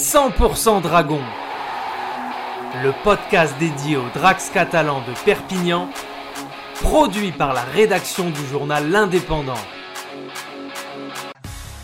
100% Dragon, le podcast dédié aux Drax catalans de Perpignan, produit par la rédaction du journal L'Indépendant.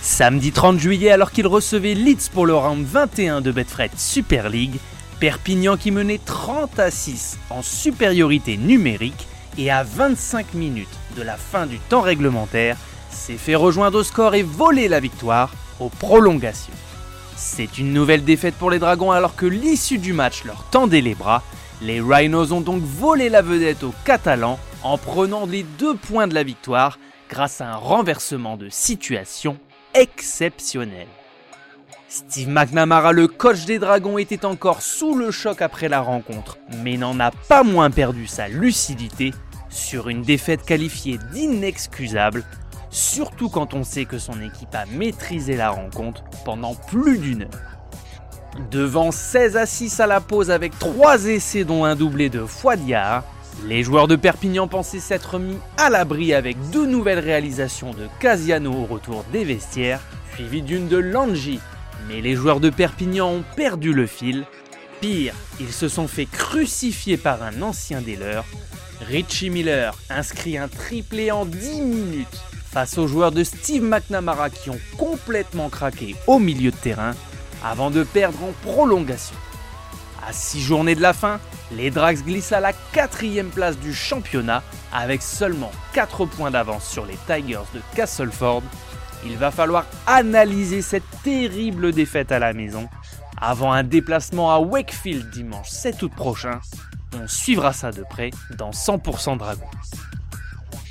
Samedi 30 juillet, alors qu'il recevait Leeds pour le round 21 de Betfred Super League, Perpignan qui menait 30 à 6 en supériorité numérique et à 25 minutes de la fin du temps réglementaire, s'est fait rejoindre au score et voler la victoire aux prolongations. C'est une nouvelle défaite pour les Dragons alors que l'issue du match leur tendait les bras. Les Rhinos ont donc volé la vedette aux Catalans en prenant les deux points de la victoire grâce à un renversement de situation exceptionnel. Steve McNamara, le coach des Dragons, était encore sous le choc après la rencontre, mais n'en a pas moins perdu sa lucidité sur une défaite qualifiée d'inexcusable surtout quand on sait que son équipe a maîtrisé la rencontre pendant plus d'une heure. Devant 16 à 6 à la pause avec 3 essais dont un doublé de Fouadiard, les joueurs de Perpignan pensaient s'être mis à l'abri avec deux nouvelles réalisations de Casiano au retour des vestiaires, suivies d'une de Langi. Mais les joueurs de Perpignan ont perdu le fil. Pire, ils se sont fait crucifier par un ancien des leurs. Richie Miller inscrit un triplé en 10 minutes face aux joueurs de Steve McNamara qui ont complètement craqué au milieu de terrain avant de perdre en prolongation. À 6 journées de la fin, les Drags glissent à la quatrième place du championnat avec seulement 4 points d'avance sur les Tigers de Castleford. Il va falloir analyser cette terrible défaite à la maison avant un déplacement à Wakefield dimanche 7 août prochain. On suivra ça de près dans 100% Dragon.